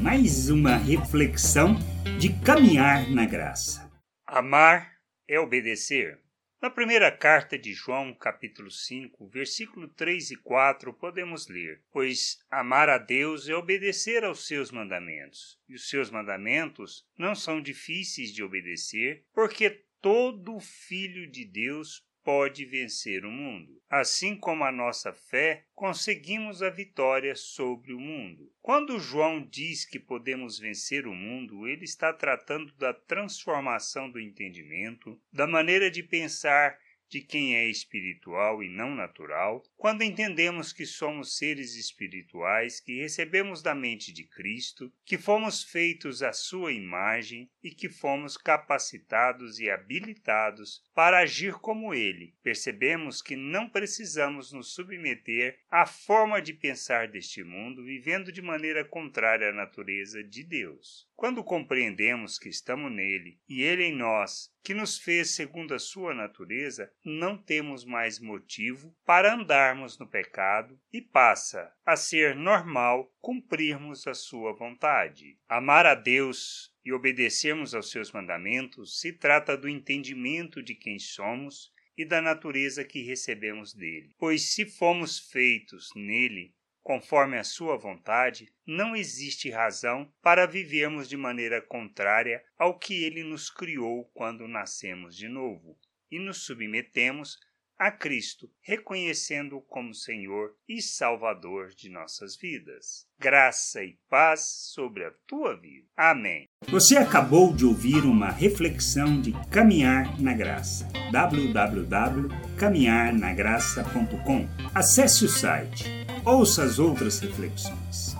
mais uma reflexão de caminhar na graça. Amar é obedecer. Na primeira carta de João, capítulo 5, versículo 3 e 4, podemos ler: Pois amar a Deus é obedecer aos seus mandamentos, e os seus mandamentos não são difíceis de obedecer, porque todo filho de Deus pode vencer o mundo. Assim como a nossa fé, conseguimos a vitória sobre o mundo. Quando João diz que podemos vencer o mundo, ele está tratando da transformação do entendimento, da maneira de pensar de quem é espiritual e não natural, quando entendemos que somos seres espirituais, que recebemos da mente de Cristo, que fomos feitos à sua imagem e que fomos capacitados e habilitados para agir como ele, percebemos que não precisamos nos submeter à forma de pensar deste mundo, vivendo de maneira contrária à natureza de Deus. Quando compreendemos que estamos nele e ele em nós, que nos fez segundo a sua natureza, não temos mais motivo para andarmos no pecado e passa a ser normal cumprirmos a sua vontade. Amar a Deus e obedecermos aos seus mandamentos se trata do entendimento de quem somos e da natureza que recebemos dele. Pois se fomos feitos nele, conforme a sua vontade, não existe razão para vivermos de maneira contrária ao que ele nos criou quando nascemos de novo e nos submetemos a Cristo, reconhecendo-o como Senhor e Salvador de nossas vidas. Graça e paz sobre a tua vida. Amém. Você acabou de ouvir uma reflexão de Caminhar na Graça. www.caminharnagraça.com. Acesse o site. Ouça as outras reflexões.